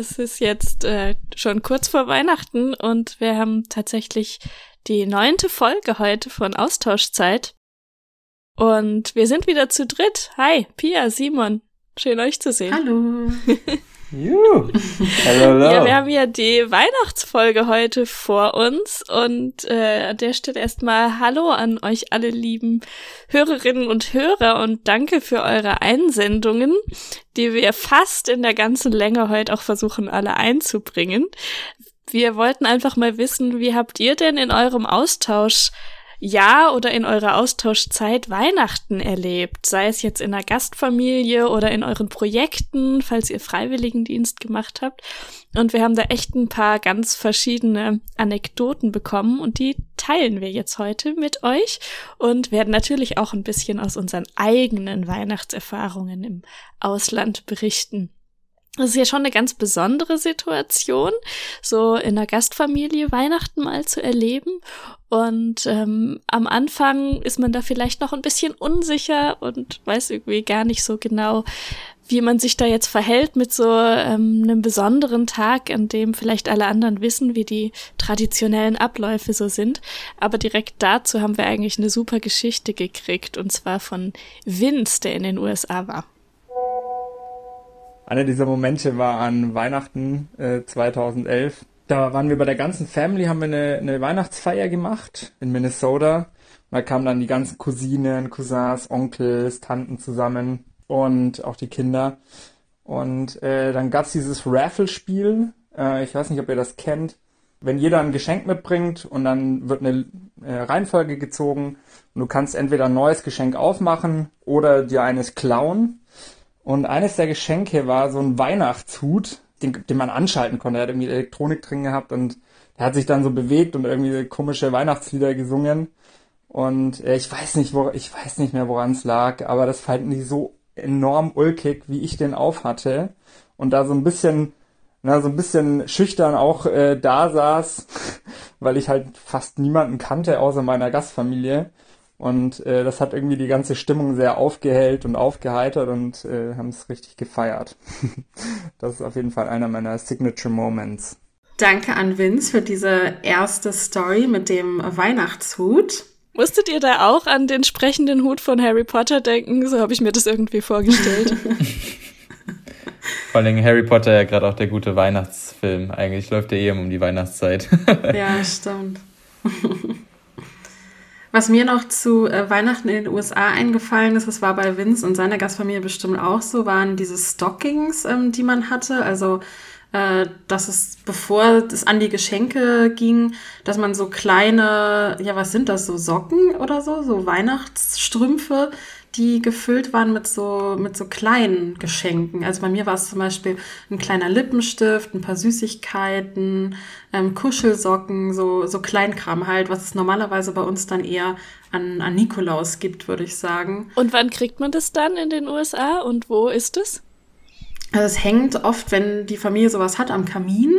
Es ist jetzt äh, schon kurz vor Weihnachten und wir haben tatsächlich die neunte Folge heute von Austauschzeit. Und wir sind wieder zu dritt. Hi, Pia, Simon. Schön euch zu sehen. Hallo. Juhu. Hello, Ja, wir haben ja die Weihnachtsfolge heute vor uns und äh, an der Stelle erstmal Hallo an euch alle lieben Hörerinnen und Hörer und danke für eure Einsendungen, die wir fast in der ganzen Länge heute auch versuchen alle einzubringen. Wir wollten einfach mal wissen, wie habt ihr denn in eurem Austausch Jahr oder in eurer Austauschzeit Weihnachten erlebt? Sei es jetzt in einer Gastfamilie oder in euren Projekten, falls ihr Freiwilligendienst gemacht habt. Und wir haben da echt ein paar ganz verschiedene Anekdoten bekommen und die teilen wir jetzt heute mit euch und werden natürlich auch ein bisschen aus unseren eigenen Weihnachtserfahrungen im Ausland berichten. Das ist ja schon eine ganz besondere Situation, so in einer Gastfamilie Weihnachten mal zu erleben. Und ähm, am Anfang ist man da vielleicht noch ein bisschen unsicher und weiß irgendwie gar nicht so genau, wie man sich da jetzt verhält mit so ähm, einem besonderen Tag, an dem vielleicht alle anderen wissen, wie die traditionellen Abläufe so sind. Aber direkt dazu haben wir eigentlich eine super Geschichte gekriegt, und zwar von Vince, der in den USA war. Einer dieser Momente war an Weihnachten äh, 2011. Da waren wir bei der ganzen Family, haben wir eine, eine Weihnachtsfeier gemacht in Minnesota. Und da kamen dann die ganzen Cousinen, Cousins, Onkels, Tanten zusammen und auch die Kinder. Und äh, dann gab's dieses Raffle-Spiel. Äh, ich weiß nicht, ob ihr das kennt. Wenn jeder ein Geschenk mitbringt und dann wird eine äh, Reihenfolge gezogen und du kannst entweder ein neues Geschenk aufmachen oder dir eines klauen. Und eines der Geschenke war so ein Weihnachtshut, den, den man anschalten konnte. Er hat irgendwie Elektronik drin gehabt und der hat sich dann so bewegt und irgendwie komische Weihnachtslieder gesungen. Und äh, ich weiß nicht, wo, ich weiß nicht mehr, woran es lag, aber das fanden die so enorm ulkig, wie ich den aufhatte. Und da so ein bisschen, na, so ein bisschen schüchtern auch äh, da saß, weil ich halt fast niemanden kannte außer meiner Gastfamilie. Und äh, das hat irgendwie die ganze Stimmung sehr aufgehellt und aufgeheitert und äh, haben es richtig gefeiert. das ist auf jeden Fall einer meiner Signature Moments. Danke an Vince für diese erste Story mit dem Weihnachtshut. Musstet ihr da auch an den sprechenden Hut von Harry Potter denken? So habe ich mir das irgendwie vorgestellt. Vor allem Harry Potter ja gerade auch der gute Weihnachtsfilm. Eigentlich läuft der eh um die Weihnachtszeit. ja, stimmt. Was mir noch zu äh, Weihnachten in den USA eingefallen ist, das war bei Vince und seiner Gastfamilie bestimmt auch so, waren diese Stockings, ähm, die man hatte. Also, äh, dass es, bevor es an die Geschenke ging, dass man so kleine, ja, was sind das, so Socken oder so, so Weihnachtsstrümpfe, die gefüllt waren mit so, mit so kleinen Geschenken. Also bei mir war es zum Beispiel ein kleiner Lippenstift, ein paar Süßigkeiten, ähm, Kuschelsocken, so, so Kleinkram halt, was es normalerweise bei uns dann eher an, an Nikolaus gibt, würde ich sagen. Und wann kriegt man das dann in den USA und wo ist es? Also es hängt oft, wenn die Familie sowas hat, am Kamin.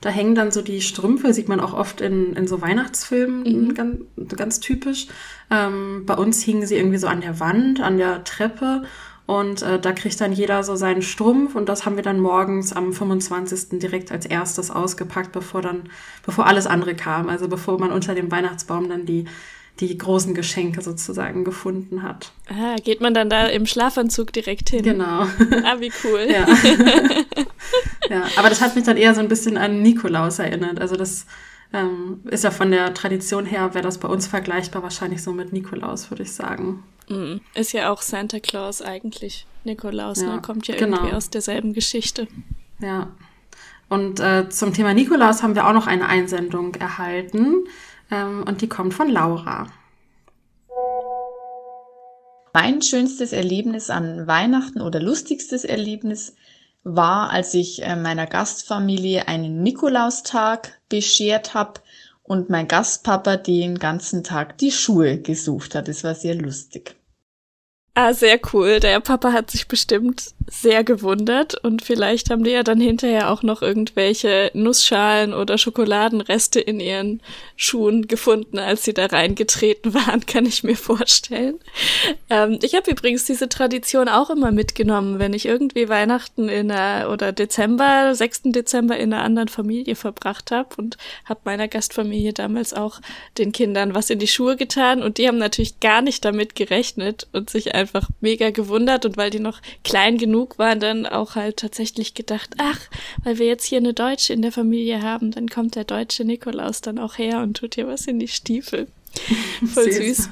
Da hängen dann so die Strümpfe, sieht man auch oft in, in so Weihnachtsfilmen, mhm. ganz, ganz typisch. Ähm, bei uns hingen sie irgendwie so an der Wand, an der Treppe. Und äh, da kriegt dann jeder so seinen Strumpf und das haben wir dann morgens am 25. direkt als erstes ausgepackt, bevor dann, bevor alles andere kam. Also bevor man unter dem Weihnachtsbaum dann die die großen Geschenke sozusagen gefunden hat. Ah, geht man dann da im Schlafanzug direkt hin? Genau. Ah, wie cool. Ja. ja, aber das hat mich dann eher so ein bisschen an Nikolaus erinnert. Also das ähm, ist ja von der Tradition her, wäre das bei uns vergleichbar wahrscheinlich so mit Nikolaus, würde ich sagen. Mm, ist ja auch Santa Claus eigentlich. Nikolaus, ne? Ja, ne? Kommt ja genau. irgendwie aus derselben Geschichte. Ja. Und äh, zum Thema Nikolaus haben wir auch noch eine Einsendung erhalten. Ähm, und die kommt von Laura. Mein schönstes Erlebnis an Weihnachten oder lustigstes Erlebnis war, als ich äh, meiner Gastfamilie einen Nikolaustag beschert habe und mein Gastpapa den ganzen Tag die Schuhe gesucht hat. Das war sehr lustig. Ah, sehr cool. Der Papa hat sich bestimmt sehr gewundert und vielleicht haben die ja dann hinterher auch noch irgendwelche Nussschalen oder Schokoladenreste in ihren Schuhen gefunden, als sie da reingetreten waren, kann ich mir vorstellen. Ähm, ich habe übrigens diese Tradition auch immer mitgenommen, wenn ich irgendwie Weihnachten in einer oder Dezember, 6. Dezember in einer anderen Familie verbracht habe und habe meiner Gastfamilie damals auch den Kindern was in die Schuhe getan und die haben natürlich gar nicht damit gerechnet und sich einfach mega gewundert und weil die noch klein genug waren, dann auch halt tatsächlich gedacht, ach, weil wir jetzt hier eine Deutsche in der Familie haben, dann kommt der deutsche Nikolaus dann auch her und tut dir was in die Stiefel. Voll süß.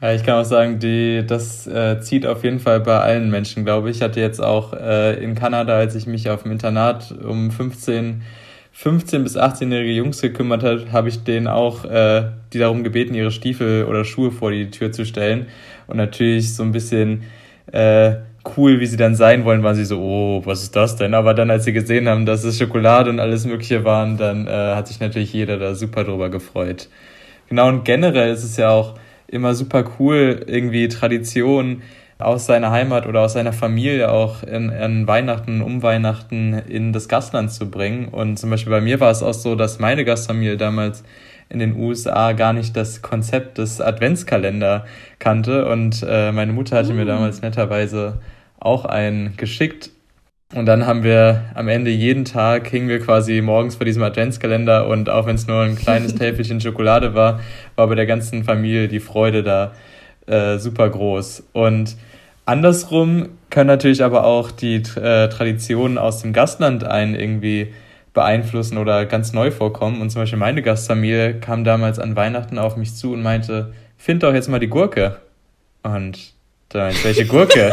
Ja, ich kann auch sagen, die, das äh, zieht auf jeden Fall bei allen Menschen, glaube ich. Ich hatte jetzt auch äh, in Kanada, als ich mich auf dem Internat um 15 15 bis 18-jährige Jungs gekümmert hat, habe ich denen auch äh, die darum gebeten, ihre Stiefel oder Schuhe vor die Tür zu stellen. Und natürlich so ein bisschen äh, cool, wie sie dann sein wollen, waren sie so, oh, was ist das denn? Aber dann, als sie gesehen haben, dass es Schokolade und alles Mögliche waren, dann äh, hat sich natürlich jeder da super drüber gefreut. Genau, und generell ist es ja auch immer super cool, irgendwie Traditionen aus seiner Heimat oder aus seiner Familie auch in, in Weihnachten, um Weihnachten in das Gastland zu bringen. Und zum Beispiel bei mir war es auch so, dass meine Gastfamilie damals in den USA gar nicht das Konzept des Adventskalender kannte. Und äh, meine Mutter hatte mir mm. damals netterweise auch einen geschickt. Und dann haben wir am Ende jeden Tag hingen wir quasi morgens vor diesem Adventskalender und auch wenn es nur ein kleines Täfelchen Schokolade war, war bei der ganzen Familie die Freude da äh, super groß. Und Andersrum können natürlich aber auch die äh, Traditionen aus dem Gastland einen irgendwie beeinflussen oder ganz neu vorkommen. Und zum Beispiel meine Gastfamilie kam damals an Weihnachten auf mich zu und meinte, find doch jetzt mal die Gurke. Und da meinte welche Gurke?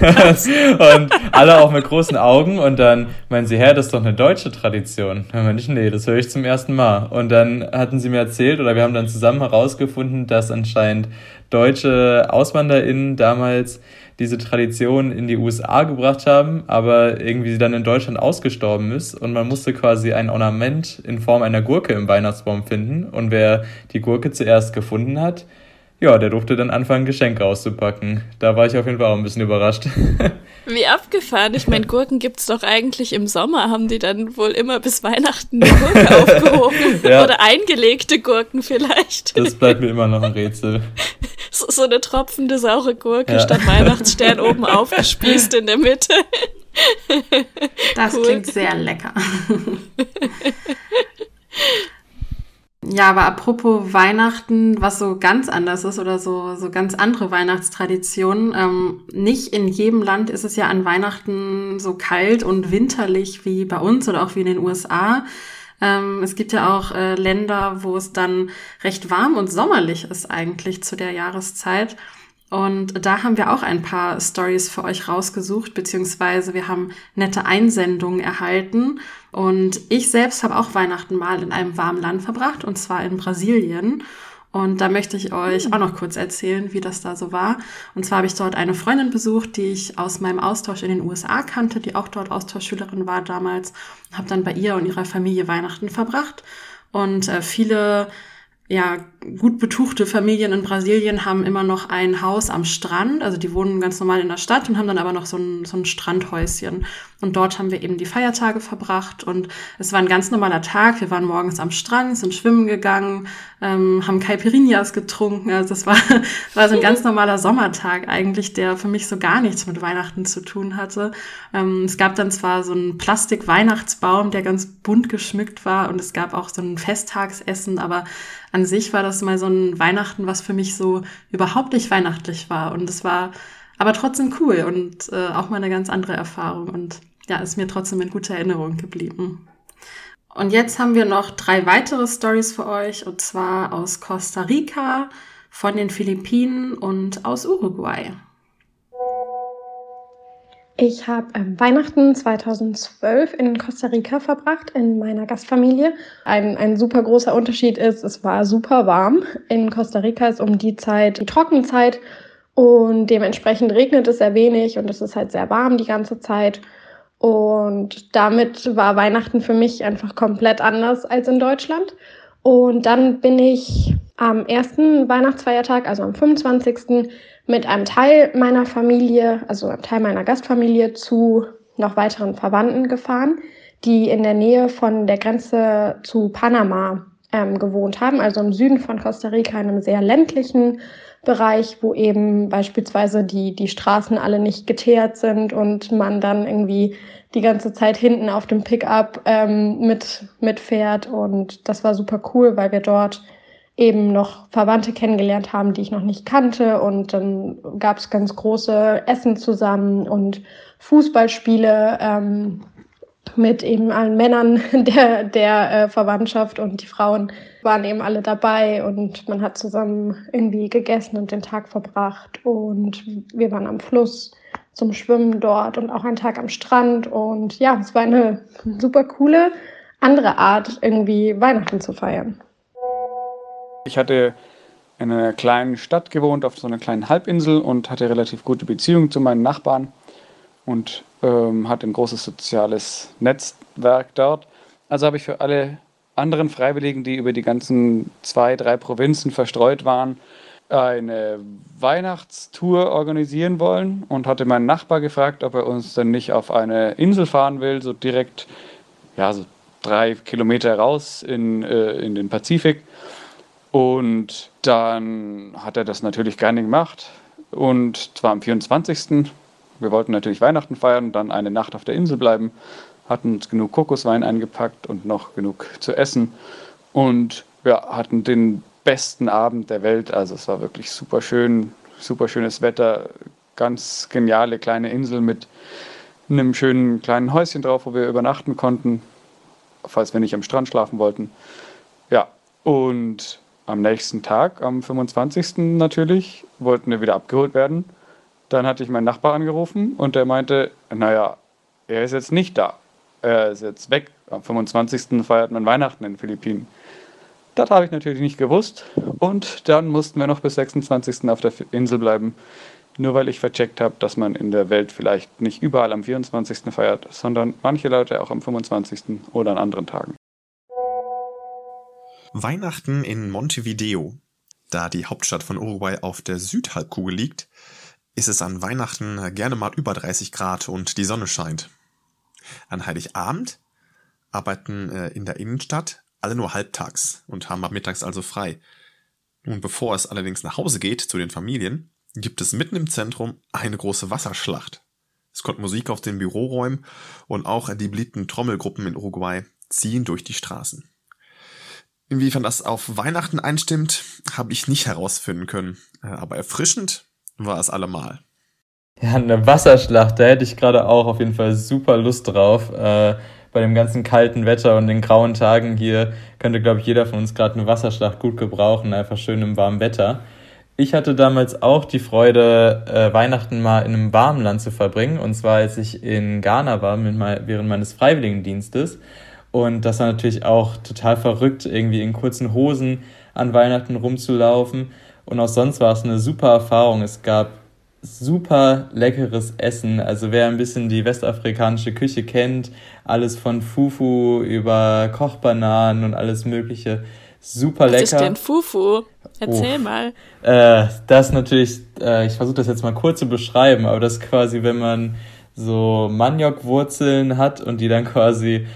und alle auch mit großen Augen und dann meinen sie, Herr, das ist doch eine deutsche Tradition. Dann meinte ich, nee, das höre ich zum ersten Mal. Und dann hatten sie mir erzählt oder wir haben dann zusammen herausgefunden, dass anscheinend deutsche AuswanderInnen damals diese Tradition in die USA gebracht haben, aber irgendwie sie dann in Deutschland ausgestorben ist und man musste quasi ein Ornament in Form einer Gurke im Weihnachtsbaum finden und wer die Gurke zuerst gefunden hat, ja, der durfte dann anfangen, Geschenke auszupacken. Da war ich auf jeden Fall auch ein bisschen überrascht. Wie abgefahren. Ich meine, Gurken gibt's doch eigentlich im Sommer. Haben die dann wohl immer bis Weihnachten eine Gurke aufgehoben? ja. Oder eingelegte Gurken vielleicht? Das bleibt mir immer noch ein Rätsel. So, so eine tropfende saure Gurke ja. statt Weihnachtsstern oben aufgespießt in der Mitte. Das cool. klingt sehr lecker. Ja, aber apropos Weihnachten, was so ganz anders ist oder so, so ganz andere Weihnachtstraditionen. Ähm, nicht in jedem Land ist es ja an Weihnachten so kalt und winterlich wie bei uns oder auch wie in den USA. Ähm, es gibt ja auch äh, Länder, wo es dann recht warm und sommerlich ist eigentlich zu der Jahreszeit. Und da haben wir auch ein paar Stories für euch rausgesucht, beziehungsweise wir haben nette Einsendungen erhalten. Und ich selbst habe auch Weihnachten mal in einem warmen Land verbracht, und zwar in Brasilien. Und da möchte ich euch auch noch kurz erzählen, wie das da so war. Und zwar habe ich dort eine Freundin besucht, die ich aus meinem Austausch in den USA kannte, die auch dort Austauschschülerin war damals. Habe dann bei ihr und ihrer Familie Weihnachten verbracht. Und äh, viele ja, gut betuchte Familien in Brasilien haben immer noch ein Haus am Strand. Also die wohnen ganz normal in der Stadt und haben dann aber noch so ein, so ein Strandhäuschen. Und dort haben wir eben die Feiertage verbracht. Und es war ein ganz normaler Tag. Wir waren morgens am Strand, sind schwimmen gegangen, ähm, haben Caipirinhas getrunken. Also das war, war so ein ganz normaler Sommertag eigentlich, der für mich so gar nichts mit Weihnachten zu tun hatte. Ähm, es gab dann zwar so einen Plastik-Weihnachtsbaum, der ganz bunt geschmückt war. Und es gab auch so ein Festtagsessen, aber an sich war das mal so ein Weihnachten, was für mich so überhaupt nicht weihnachtlich war. Und es war aber trotzdem cool und äh, auch mal eine ganz andere Erfahrung. Und ja, ist mir trotzdem in guter Erinnerung geblieben. Und jetzt haben wir noch drei weitere Stories für euch, und zwar aus Costa Rica, von den Philippinen und aus Uruguay. Ich habe ähm, Weihnachten 2012 in Costa Rica verbracht, in meiner Gastfamilie. Ein, ein super großer Unterschied ist, es war super warm. In Costa Rica ist um die Zeit die Trockenzeit und dementsprechend regnet es sehr wenig und es ist halt sehr warm die ganze Zeit. Und damit war Weihnachten für mich einfach komplett anders als in Deutschland. Und dann bin ich am ersten Weihnachtsfeiertag, also am 25. mit einem Teil meiner Familie, also einem Teil meiner Gastfamilie zu noch weiteren Verwandten gefahren, die in der Nähe von der Grenze zu Panama ähm, gewohnt haben, also im Süden von Costa Rica, in einem sehr ländlichen Bereich, wo eben beispielsweise die, die Straßen alle nicht geteert sind und man dann irgendwie die ganze Zeit hinten auf dem Pickup ähm, mit, mitfährt. Und das war super cool, weil wir dort eben noch Verwandte kennengelernt haben, die ich noch nicht kannte. Und dann gab es ganz große Essen zusammen und Fußballspiele ähm, mit eben allen Männern der, der äh, Verwandtschaft und die Frauen waren eben alle dabei und man hat zusammen irgendwie gegessen und den Tag verbracht und wir waren am Fluss zum Schwimmen dort und auch einen Tag am Strand und ja, es war eine super coole andere Art, irgendwie Weihnachten zu feiern. Ich hatte in einer kleinen Stadt gewohnt, auf so einer kleinen Halbinsel und hatte relativ gute Beziehungen zu meinen Nachbarn und ähm, hatte ein großes soziales Netzwerk dort. Also habe ich für alle anderen Freiwilligen, die über die ganzen zwei, drei Provinzen verstreut waren, eine Weihnachtstour organisieren wollen und hatte meinen Nachbar gefragt, ob er uns dann nicht auf eine Insel fahren will, so direkt, ja, so drei Kilometer raus in, äh, in den Pazifik. Und dann hat er das natürlich gerne gemacht. Und zwar am 24. Wir wollten natürlich Weihnachten feiern, dann eine Nacht auf der Insel bleiben, hatten uns genug Kokoswein eingepackt und noch genug zu essen. Und wir hatten den besten Abend der Welt. Also es war wirklich super schön, super schönes Wetter, ganz geniale kleine Insel mit einem schönen kleinen Häuschen drauf, wo wir übernachten konnten, falls wir nicht am Strand schlafen wollten. Ja, und am nächsten Tag, am 25. natürlich, wollten wir wieder abgeholt werden. Dann hatte ich meinen Nachbar angerufen und der meinte, naja, er ist jetzt nicht da. Er ist jetzt weg. Am 25. feiert man Weihnachten in den Philippinen. Das habe ich natürlich nicht gewusst. Und dann mussten wir noch bis 26. auf der Insel bleiben. Nur weil ich vercheckt habe, dass man in der Welt vielleicht nicht überall am 24. feiert, sondern manche Leute auch am 25. oder an anderen Tagen. Weihnachten in Montevideo. Da die Hauptstadt von Uruguay auf der Südhalbkugel liegt, ist es an Weihnachten gerne mal über 30 Grad und die Sonne scheint. An Heiligabend arbeiten äh, in der Innenstadt alle nur halbtags und haben ab mittags also frei. Nun, bevor es allerdings nach Hause geht zu den Familien, gibt es mitten im Zentrum eine große Wasserschlacht. Es kommt Musik auf den Büroräumen und auch die beliebten Trommelgruppen in Uruguay ziehen durch die Straßen. Inwiefern das auf Weihnachten einstimmt, habe ich nicht herausfinden können, äh, aber erfrischend war es allemal. Ja, eine Wasserschlacht, da hätte ich gerade auch auf jeden Fall super Lust drauf. Äh, bei dem ganzen kalten Wetter und den grauen Tagen hier könnte, glaube ich, jeder von uns gerade eine Wasserschlacht gut gebrauchen, einfach schön im warmen Wetter. Ich hatte damals auch die Freude, äh, Weihnachten mal in einem warmen Land zu verbringen. Und zwar, als ich in Ghana war mit während meines Freiwilligendienstes. Und das war natürlich auch total verrückt, irgendwie in kurzen Hosen an Weihnachten rumzulaufen. Und auch sonst war es eine super Erfahrung. Es gab super leckeres Essen. Also wer ein bisschen die westafrikanische Küche kennt, alles von Fufu über Kochbananen und alles mögliche, super lecker. Was ist denn Fufu? Erzähl oh. mal. Äh, das natürlich, äh, ich versuche das jetzt mal kurz zu beschreiben, aber das ist quasi, wenn man so Maniokwurzeln hat und die dann quasi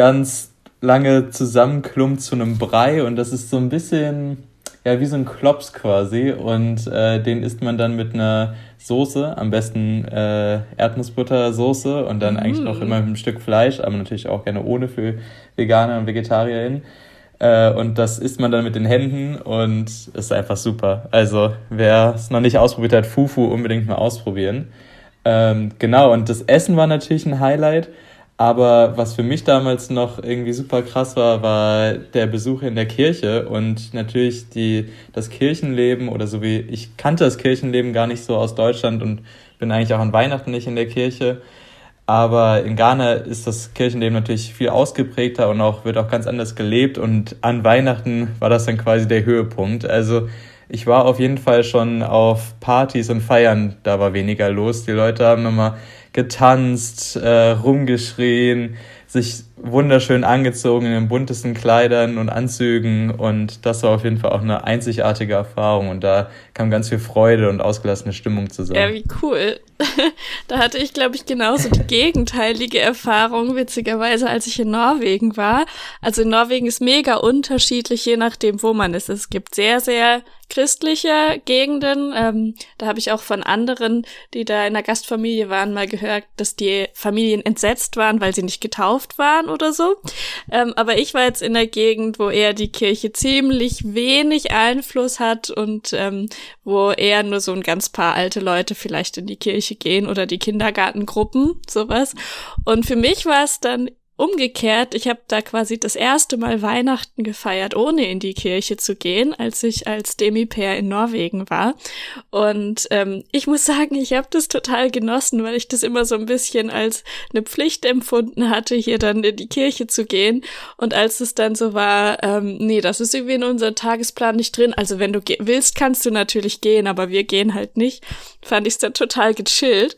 ganz lange zusammenklumpt zu einem Brei und das ist so ein bisschen ja wie so ein Klops quasi und äh, den isst man dann mit einer Soße, am besten äh, Erdnussbuttersoße und dann mm. eigentlich noch mm. immer mit einem Stück Fleisch, aber natürlich auch gerne ohne für Veganer und VegetarierInnen. Äh, und das isst man dann mit den Händen und ist einfach super. Also wer es noch nicht ausprobiert hat, Fufu unbedingt mal ausprobieren. Ähm, genau, und das Essen war natürlich ein Highlight. Aber was für mich damals noch irgendwie super krass war, war der Besuch in der Kirche und natürlich die, das Kirchenleben oder so wie ich kannte das Kirchenleben gar nicht so aus Deutschland und bin eigentlich auch an Weihnachten nicht in der Kirche. Aber in Ghana ist das Kirchenleben natürlich viel ausgeprägter und auch wird auch ganz anders gelebt und an Weihnachten war das dann quasi der Höhepunkt. Also ich war auf jeden Fall schon auf Partys und Feiern, da war weniger los. Die Leute haben immer getanzt, äh, rumgeschrien, sich wunderschön angezogen in den buntesten Kleidern und Anzügen und das war auf jeden Fall auch eine einzigartige Erfahrung und da kam ganz viel Freude und ausgelassene Stimmung zusammen. Ja, wie cool. da hatte ich, glaube ich, genauso die gegenteilige Erfahrung, witzigerweise, als ich in Norwegen war. Also in Norwegen ist mega unterschiedlich, je nachdem, wo man ist. Es gibt sehr, sehr christliche Gegenden. Ähm, da habe ich auch von anderen, die da in der Gastfamilie waren, mal gehört, dass die Familien entsetzt waren, weil sie nicht getauft waren oder so. Ähm, aber ich war jetzt in der Gegend, wo eher die Kirche ziemlich wenig Einfluss hat und ähm, wo eher nur so ein ganz paar alte Leute vielleicht in die Kirche gehen oder die Kindergartengruppen, sowas. Und für mich war es dann umgekehrt, ich habe da quasi das erste Mal Weihnachten gefeiert, ohne in die Kirche zu gehen, als ich als Demi-Pair in Norwegen war. Und ähm, ich muss sagen, ich habe das total genossen, weil ich das immer so ein bisschen als eine Pflicht empfunden hatte, hier dann in die Kirche zu gehen. Und als es dann so war, ähm, nee, das ist irgendwie in unserem Tagesplan nicht drin. Also wenn du willst, kannst du natürlich gehen, aber wir gehen halt nicht. Fand ich es dann total gechillt.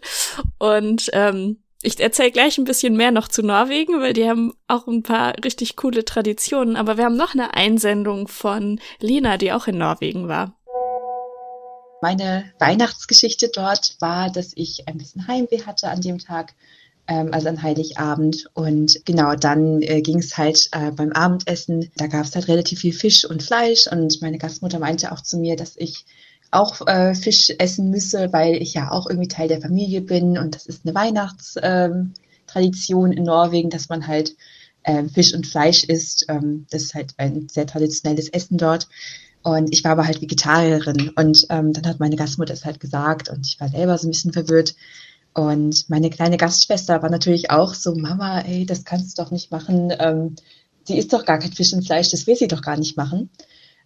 Und ähm, ich erzähle gleich ein bisschen mehr noch zu Norwegen, weil die haben auch ein paar richtig coole Traditionen. Aber wir haben noch eine Einsendung von Lina, die auch in Norwegen war. Meine Weihnachtsgeschichte dort war, dass ich ein bisschen Heimweh hatte an dem Tag, ähm, also an Heiligabend. Und genau dann äh, ging es halt äh, beim Abendessen. Da gab es halt relativ viel Fisch und Fleisch. Und meine Gastmutter meinte auch zu mir, dass ich auch äh, Fisch essen müsse, weil ich ja auch irgendwie Teil der Familie bin und das ist eine Weihnachtstradition ähm, in Norwegen, dass man halt ähm, Fisch und Fleisch isst. Ähm, das ist halt ein sehr traditionelles Essen dort. Und ich war aber halt Vegetarierin und ähm, dann hat meine Gastmutter es halt gesagt und ich war selber so ein bisschen verwirrt. Und meine kleine Gastschwester war natürlich auch so, Mama, ey, das kannst du doch nicht machen. Ähm, sie isst doch gar kein Fisch und Fleisch, das will sie doch gar nicht machen.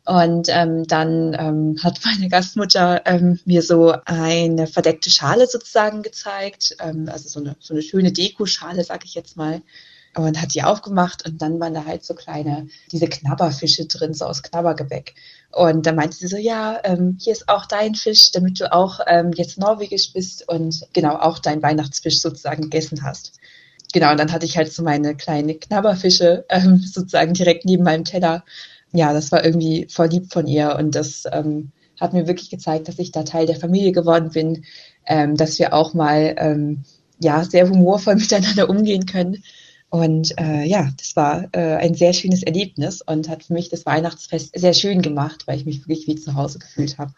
Und ähm, dann ähm, hat meine Gastmutter ähm, mir so eine verdeckte Schale sozusagen gezeigt, ähm, also so eine, so eine schöne Dekoschale, sag ich jetzt mal. Und hat die aufgemacht und dann waren da halt so kleine, diese Knabberfische drin, so aus Knabbergebäck. Und dann meinte sie so, ja, ähm, hier ist auch dein Fisch, damit du auch ähm, jetzt norwegisch bist und genau auch dein Weihnachtsfisch sozusagen gegessen hast. Genau, und dann hatte ich halt so meine kleinen Knabberfische ähm, sozusagen direkt neben meinem Teller ja, das war irgendwie voll lieb von ihr und das ähm, hat mir wirklich gezeigt, dass ich da Teil der Familie geworden bin, ähm, dass wir auch mal ähm, ja sehr humorvoll miteinander umgehen können. Und äh, ja, das war äh, ein sehr schönes Erlebnis und hat für mich das Weihnachtsfest sehr schön gemacht, weil ich mich wirklich wie zu Hause gefühlt habe.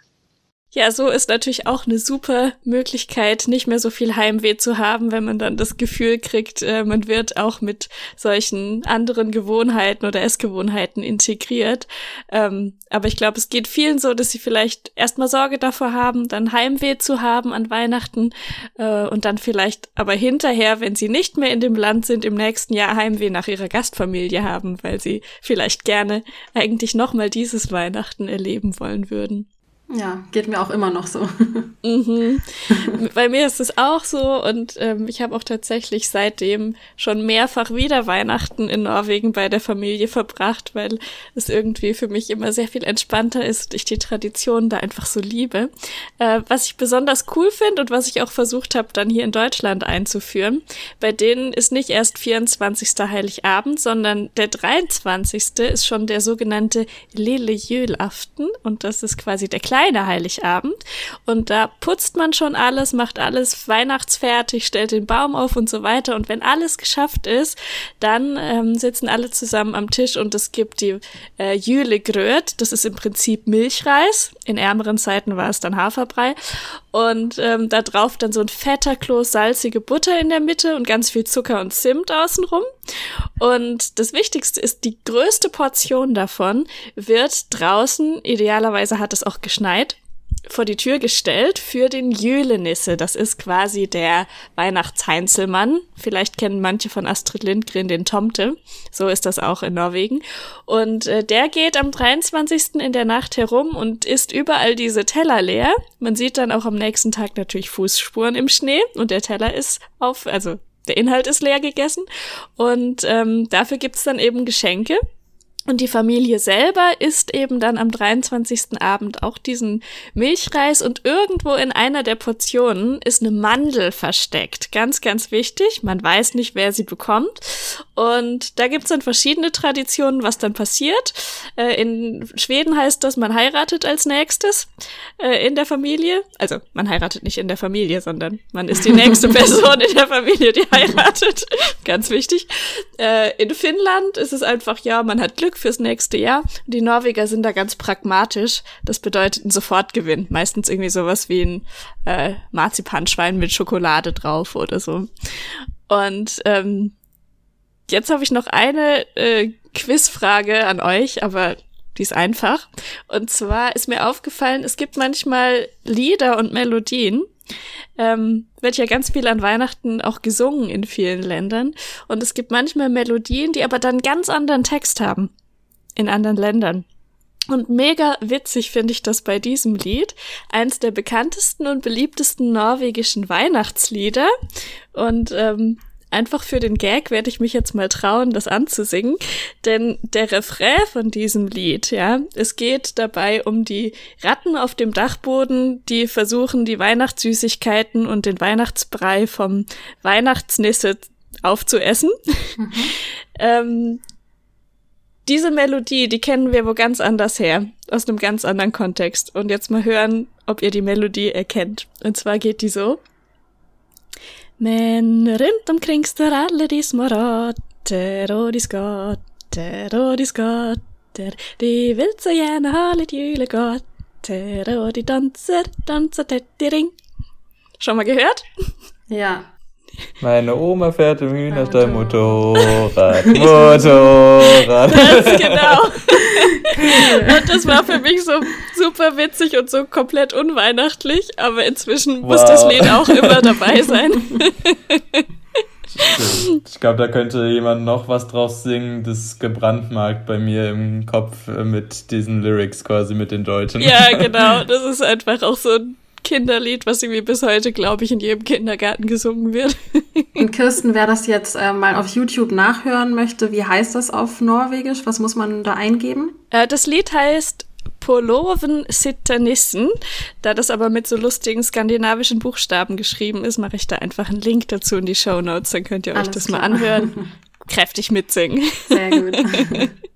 Ja, so ist natürlich auch eine super Möglichkeit, nicht mehr so viel Heimweh zu haben, wenn man dann das Gefühl kriegt, äh, man wird auch mit solchen anderen Gewohnheiten oder Essgewohnheiten integriert. Ähm, aber ich glaube, es geht vielen so, dass sie vielleicht erstmal Sorge davor haben, dann Heimweh zu haben an Weihnachten äh, und dann vielleicht aber hinterher, wenn sie nicht mehr in dem Land sind, im nächsten Jahr Heimweh nach ihrer Gastfamilie haben, weil sie vielleicht gerne eigentlich nochmal dieses Weihnachten erleben wollen würden. Ja, geht mir auch immer noch so. Mhm. Bei mir ist es auch so und ähm, ich habe auch tatsächlich seitdem schon mehrfach wieder Weihnachten in Norwegen bei der Familie verbracht, weil es irgendwie für mich immer sehr viel entspannter ist und ich die Tradition da einfach so liebe. Äh, was ich besonders cool finde und was ich auch versucht habe, dann hier in Deutschland einzuführen, bei denen ist nicht erst 24. Heiligabend, sondern der 23. ist schon der sogenannte Lille Jölaften und das ist quasi der kleine kleiner Heiligabend. Und da putzt man schon alles, macht alles weihnachtsfertig, stellt den Baum auf und so weiter. Und wenn alles geschafft ist, dann ähm, sitzen alle zusammen am Tisch und es gibt die äh, Jülegröt. Das ist im Prinzip Milchreis. In ärmeren Zeiten war es dann Haferbrei. Und ähm, da drauf dann so ein fetter Kloß salzige Butter in der Mitte und ganz viel Zucker und Zimt außenrum. Und das Wichtigste ist, die größte Portion davon wird draußen, idealerweise hat es auch geschneit, vor die Tür gestellt für den Jölenisse. Das ist quasi der Weihnachtsheinzelmann. Vielleicht kennen manche von Astrid Lindgren den Tomte. So ist das auch in Norwegen. Und äh, der geht am 23. in der Nacht herum und isst überall diese Teller leer. Man sieht dann auch am nächsten Tag natürlich Fußspuren im Schnee und der Teller ist auf, also der Inhalt ist leer gegessen. Und ähm, dafür gibt's dann eben Geschenke Und die Familie selber isst eben dann am 23. Abend auch diesen Milchreis und irgendwo in einer der Portionen ist eine Mandel versteckt. Ganz, ganz wichtig. Man weiß nicht, wer sie bekommt. Und da gibt's dann verschiedene Traditionen, was dann passiert. Äh, in Schweden heißt das, man heiratet als nächstes äh, in der Familie. Also man heiratet nicht in der Familie, sondern man ist die nächste Person in der Familie, die heiratet. ganz wichtig. Äh, in Finnland ist es einfach, ja, man hat Glück fürs nächste Jahr. Die Norweger sind da ganz pragmatisch. Das bedeutet ein Sofortgewinn. Meistens irgendwie sowas wie ein äh, Marzipanschwein mit Schokolade drauf oder so. Und ähm, jetzt habe ich noch eine äh, Quizfrage an euch, aber die ist einfach. Und zwar ist mir aufgefallen, es gibt manchmal Lieder und Melodien, ähm, wird ja ganz viel an Weihnachten auch gesungen in vielen Ländern. Und es gibt manchmal Melodien, die aber dann ganz anderen Text haben in anderen Ländern. Und mega witzig finde ich das bei diesem Lied. Eins der bekanntesten und beliebtesten norwegischen Weihnachtslieder. Und ähm, einfach für den Gag werde ich mich jetzt mal trauen, das anzusingen. Denn der Refrain von diesem Lied, ja, es geht dabei um die Ratten auf dem Dachboden, die versuchen, die Weihnachtssüßigkeiten und den Weihnachtsbrei vom Weihnachtsnisse aufzuessen. Mhm. ähm, diese Melodie, die kennen wir wo ganz anders her, aus einem ganz anderen Kontext. Und jetzt mal hören, ob ihr die Melodie erkennt. Und zwar geht die so. Men runt omkring står alle de små ratter og de skatter og de skatter. De vil så gjerne ha litt julegodter og de danser, danser tett i ring. Schon mal gehört? Ja, meine Oma fährt im Hühnerstall Motorrad. Motorrad. Das, genau. und das war für mich so super witzig und so komplett unweihnachtlich, aber inzwischen wow. muss das Lied auch immer dabei sein. Ich glaube, da könnte jemand noch was draus singen, das gebrandmarkt bei mir im Kopf mit diesen Lyrics quasi mit den Deutschen. Ja, genau. Das ist einfach auch so ein Kinderlied, was irgendwie bis heute, glaube ich, in jedem Kindergarten gesungen wird. Und Kirsten, wer das jetzt äh, mal auf YouTube nachhören möchte, wie heißt das auf Norwegisch? Was muss man da eingeben? Äh, das Lied heißt Poloven Sittanissen. Da das aber mit so lustigen skandinavischen Buchstaben geschrieben ist, mache ich da einfach einen Link dazu in die Show Notes. Dann könnt ihr euch Alles das klar. mal anhören. Kräftig mitsingen. Sehr gut.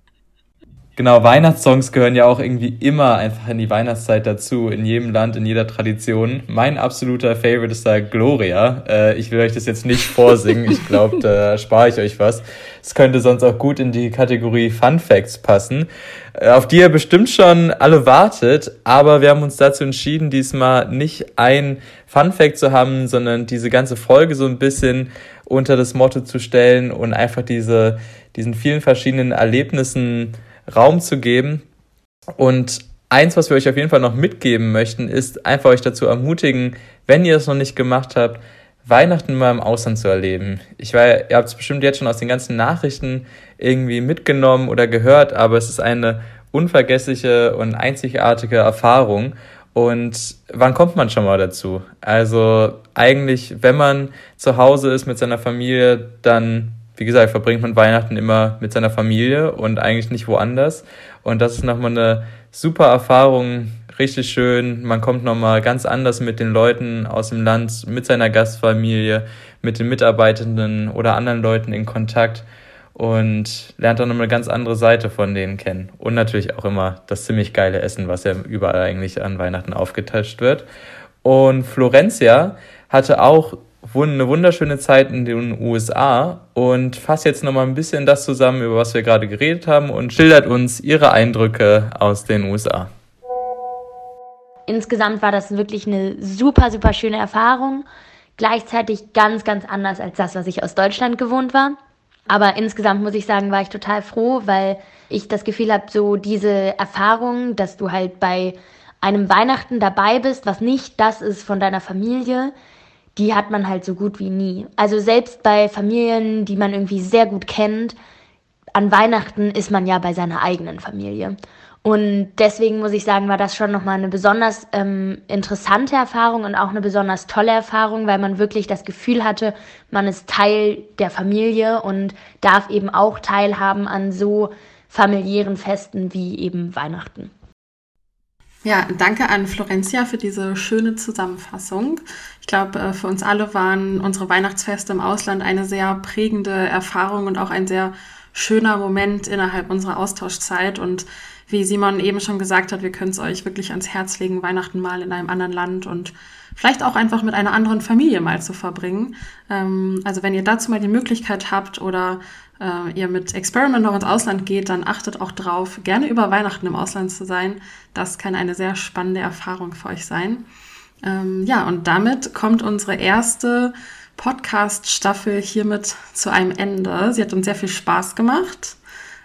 Genau, Weihnachtssongs gehören ja auch irgendwie immer einfach in die Weihnachtszeit dazu, in jedem Land, in jeder Tradition. Mein absoluter Favorite ist da Gloria. Äh, ich will euch das jetzt nicht vorsingen, ich glaube, da spare ich euch was. Es könnte sonst auch gut in die Kategorie Fun Facts passen, äh, auf die ihr bestimmt schon alle wartet, aber wir haben uns dazu entschieden, diesmal nicht ein Fun Fact zu haben, sondern diese ganze Folge so ein bisschen unter das Motto zu stellen und einfach diese, diesen vielen verschiedenen Erlebnissen Raum zu geben. Und eins, was wir euch auf jeden Fall noch mitgeben möchten, ist einfach euch dazu ermutigen, wenn ihr es noch nicht gemacht habt, Weihnachten mal im Ausland zu erleben. Ich weiß, ihr habt es bestimmt jetzt schon aus den ganzen Nachrichten irgendwie mitgenommen oder gehört, aber es ist eine unvergessliche und einzigartige Erfahrung. Und wann kommt man schon mal dazu? Also eigentlich, wenn man zu Hause ist mit seiner Familie, dann wie gesagt, verbringt man Weihnachten immer mit seiner Familie und eigentlich nicht woanders. Und das ist nochmal eine super Erfahrung, richtig schön. Man kommt nochmal ganz anders mit den Leuten aus dem Land, mit seiner Gastfamilie, mit den Mitarbeitenden oder anderen Leuten in Kontakt und lernt dann nochmal eine ganz andere Seite von denen kennen. Und natürlich auch immer das ziemlich geile Essen, was ja überall eigentlich an Weihnachten aufgetascht wird. Und Florencia hatte auch eine wunderschöne Zeit in den USA und fasst jetzt nochmal ein bisschen das zusammen, über was wir gerade geredet haben und schildert uns ihre Eindrücke aus den USA. Insgesamt war das wirklich eine super, super schöne Erfahrung. Gleichzeitig ganz, ganz anders als das, was ich aus Deutschland gewohnt war. Aber insgesamt muss ich sagen, war ich total froh, weil ich das Gefühl habe, so diese Erfahrung, dass du halt bei einem Weihnachten dabei bist, was nicht das ist von deiner Familie, die hat man halt so gut wie nie. Also selbst bei Familien, die man irgendwie sehr gut kennt, an Weihnachten ist man ja bei seiner eigenen Familie. Und deswegen muss ich sagen, war das schon nochmal eine besonders ähm, interessante Erfahrung und auch eine besonders tolle Erfahrung, weil man wirklich das Gefühl hatte, man ist Teil der Familie und darf eben auch teilhaben an so familiären Festen wie eben Weihnachten. Ja, danke an Florencia für diese schöne Zusammenfassung. Ich glaube, äh, für uns alle waren unsere Weihnachtsfeste im Ausland eine sehr prägende Erfahrung und auch ein sehr schöner Moment innerhalb unserer Austauschzeit. Und wie Simon eben schon gesagt hat, wir können es euch wirklich ans Herz legen, Weihnachten mal in einem anderen Land und vielleicht auch einfach mit einer anderen Familie mal zu verbringen. Ähm, also wenn ihr dazu mal die Möglichkeit habt oder äh, ihr mit Experiment noch ins Ausland geht, dann achtet auch drauf, gerne über Weihnachten im Ausland zu sein. Das kann eine sehr spannende Erfahrung für euch sein. Ähm, ja, und damit kommt unsere erste Podcast-Staffel hiermit zu einem Ende. Sie hat uns sehr viel Spaß gemacht.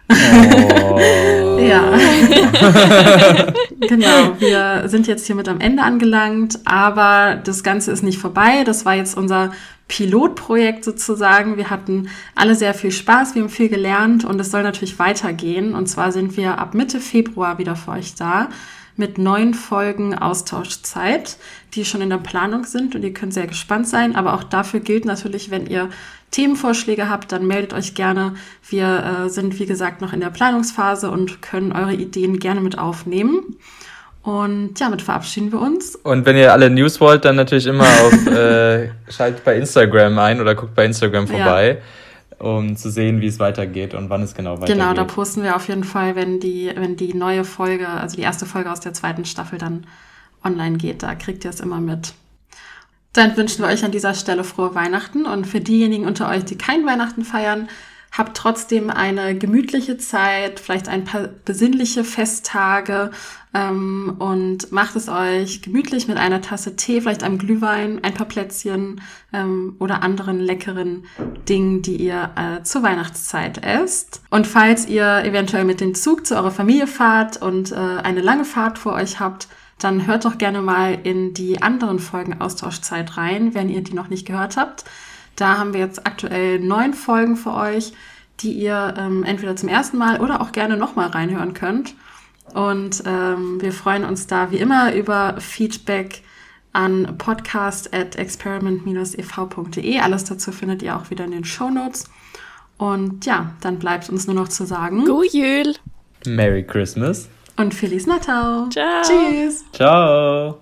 Oh. ja. genau, wir sind jetzt hier mit am Ende angelangt, aber das Ganze ist nicht vorbei. Das war jetzt unser Pilotprojekt sozusagen. Wir hatten alle sehr viel Spaß, wir haben viel gelernt und es soll natürlich weitergehen. Und zwar sind wir ab Mitte Februar wieder für euch da mit neun Folgen Austauschzeit, die schon in der Planung sind und ihr könnt sehr gespannt sein. Aber auch dafür gilt natürlich, wenn ihr Themenvorschläge habt, dann meldet euch gerne. Wir äh, sind, wie gesagt, noch in der Planungsphase und können eure Ideen gerne mit aufnehmen. Und ja, mit verabschieden wir uns. Und wenn ihr alle News wollt, dann natürlich immer auf, äh, schaltet bei Instagram ein oder guckt bei Instagram vorbei, ja. Um zu sehen, wie es weitergeht und wann es genau weitergeht. Genau, da posten wir auf jeden Fall, wenn die, wenn die neue Folge, also die erste Folge aus der zweiten Staffel dann online geht. Da kriegt ihr es immer mit. Dann wünschen wir euch an dieser Stelle frohe Weihnachten und für diejenigen unter euch, die kein Weihnachten feiern, habt trotzdem eine gemütliche Zeit, vielleicht ein paar besinnliche Festtage ähm, und macht es euch gemütlich mit einer Tasse Tee, vielleicht einem Glühwein, ein paar Plätzchen ähm, oder anderen leckeren Dingen, die ihr äh, zur Weihnachtszeit esst. Und falls ihr eventuell mit dem Zug zu eurer Familie fahrt und äh, eine lange Fahrt vor euch habt, dann hört doch gerne mal in die anderen Folgen Austauschzeit rein, wenn ihr die noch nicht gehört habt. Da haben wir jetzt aktuell neun Folgen für euch, die ihr ähm, entweder zum ersten Mal oder auch gerne nochmal reinhören könnt. Und ähm, wir freuen uns da wie immer über Feedback an podcast at experiment-ev.de. Alles dazu findet ihr auch wieder in den Show Notes. Und ja, dann bleibt uns nur noch zu sagen: Gujül! Merry Christmas! Und Feliz Natal! Ciao! Tschüss! Ciao!